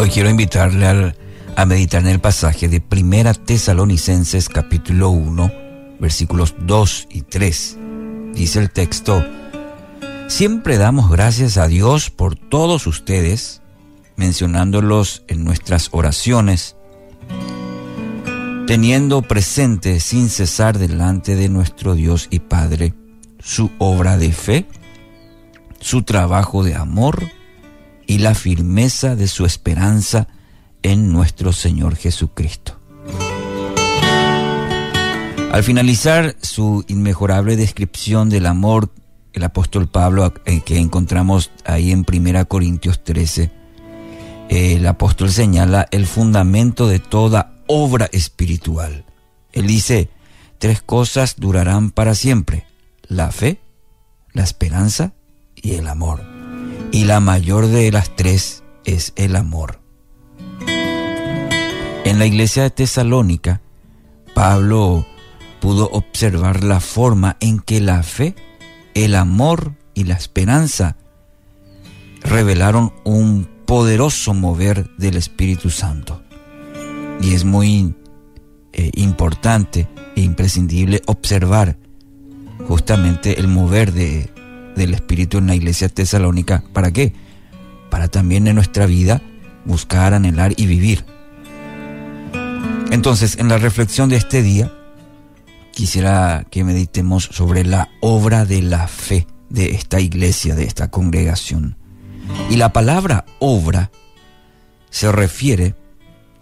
Hoy quiero invitarle a meditar en el pasaje de Primera Tesalonicenses capítulo 1, versículos 2 y 3. Dice el texto, Siempre damos gracias a Dios por todos ustedes, mencionándolos en nuestras oraciones, teniendo presente sin cesar delante de nuestro Dios y Padre su obra de fe, su trabajo de amor y la firmeza de su esperanza en nuestro Señor Jesucristo. Al finalizar su inmejorable descripción del amor, el apóstol Pablo, eh, que encontramos ahí en 1 Corintios 13, el apóstol señala el fundamento de toda obra espiritual. Él dice, tres cosas durarán para siempre, la fe, la esperanza y el amor. Y la mayor de las tres es el amor. En la iglesia de Tesalónica, Pablo pudo observar la forma en que la fe, el amor y la esperanza revelaron un poderoso mover del Espíritu Santo. Y es muy eh, importante e imprescindible observar justamente el mover de, del Espíritu en la iglesia tesalónica. ¿Para qué? Para también en nuestra vida buscar, anhelar y vivir. Entonces, en la reflexión de este día, quisiera que meditemos sobre la obra de la fe de esta iglesia, de esta congregación. Y la palabra obra se refiere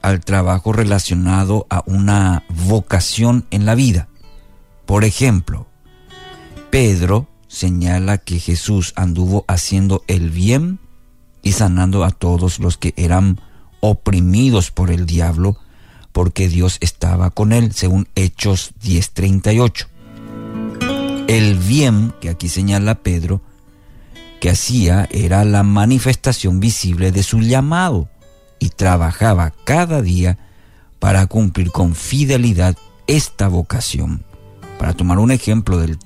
al trabajo relacionado a una vocación en la vida. Por ejemplo, Pedro señala que Jesús anduvo haciendo el bien y sanando a todos los que eran oprimidos por el diablo, porque Dios estaba con él, según Hechos 10:38. El bien que aquí señala Pedro que hacía era la manifestación visible de su llamado y trabajaba cada día para cumplir con fidelidad esta vocación. Para tomar un ejemplo de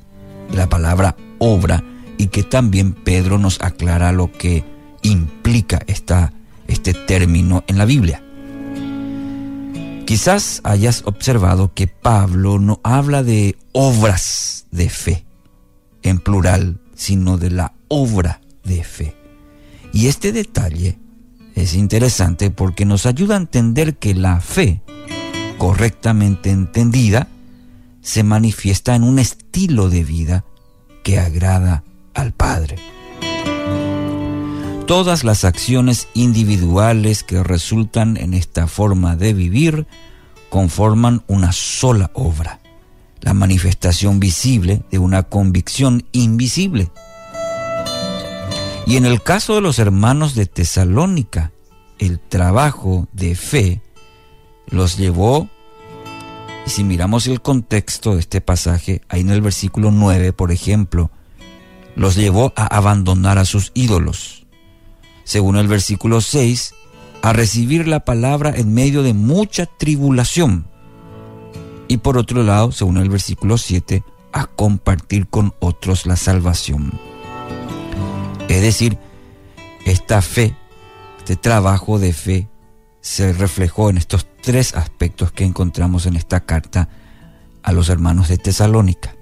la palabra obra y que también Pedro nos aclara lo que implica esta, este término en la Biblia. Quizás hayas observado que Pablo no habla de obras de fe en plural, sino de la obra de fe. Y este detalle es interesante porque nos ayuda a entender que la fe, correctamente entendida, se manifiesta en un estilo de vida que agrada al Padre. Todas las acciones individuales que resultan en esta forma de vivir conforman una sola obra, la manifestación visible de una convicción invisible. Y en el caso de los hermanos de Tesalónica, el trabajo de fe los llevó y si miramos el contexto de este pasaje, ahí en el versículo 9, por ejemplo, los llevó a abandonar a sus ídolos. Según el versículo 6, a recibir la palabra en medio de mucha tribulación. Y por otro lado, según el versículo 7, a compartir con otros la salvación. Es decir, esta fe, este trabajo de fe, se reflejó en estos tres aspectos que encontramos en esta carta a los hermanos de Tesalónica.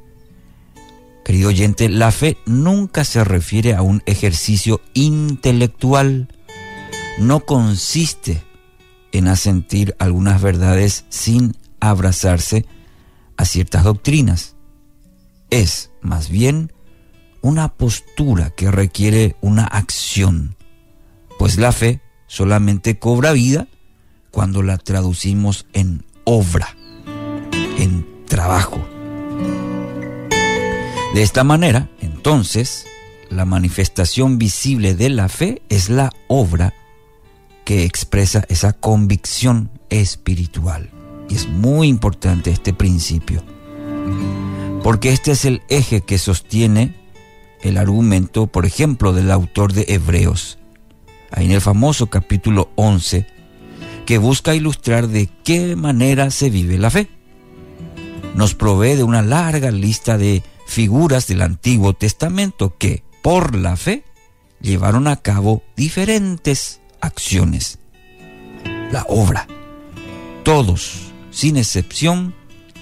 Querido oyente, la fe nunca se refiere a un ejercicio intelectual, no consiste en asentir algunas verdades sin abrazarse a ciertas doctrinas. Es, más bien, una postura que requiere una acción, pues la fe solamente cobra vida cuando la traducimos en obra, en trabajo. De esta manera, entonces, la manifestación visible de la fe es la obra que expresa esa convicción espiritual. Y es muy importante este principio, porque este es el eje que sostiene el argumento, por ejemplo, del autor de Hebreos, ahí en el famoso capítulo 11, que busca ilustrar de qué manera se vive la fe. Nos provee de una larga lista de figuras del Antiguo Testamento que, por la fe, llevaron a cabo diferentes acciones. la obra. Todos, sin excepción,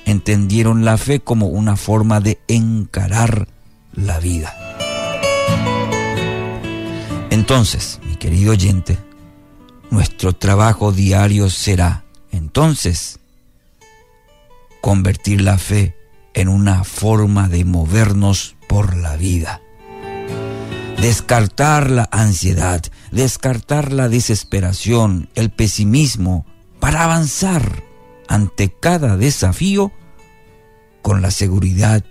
entendieron la fe como una forma de encarar la vida. Entonces, mi querido oyente, nuestro trabajo diario será, entonces, convertir la fe en una forma de movernos por la vida. Descartar la ansiedad, descartar la desesperación, el pesimismo, para avanzar ante cada desafío con la seguridad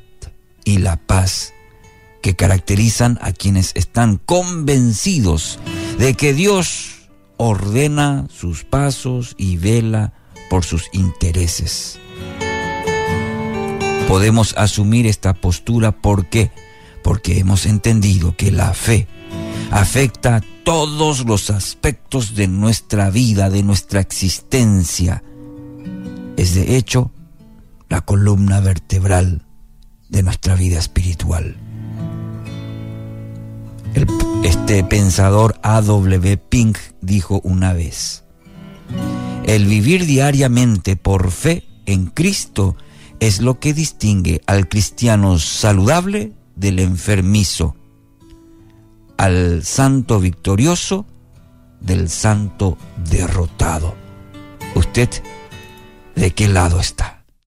y la paz que caracterizan a quienes están convencidos de que Dios ordena sus pasos y vela por sus intereses. Podemos asumir esta postura porque porque hemos entendido que la fe afecta todos los aspectos de nuestra vida, de nuestra existencia. Es de hecho la columna vertebral de nuestra vida espiritual. Este pensador A.W. Pink dijo una vez, el vivir diariamente por fe en Cristo es lo que distingue al cristiano saludable del enfermizo, al santo victorioso del santo derrotado. ¿Usted de qué lado está?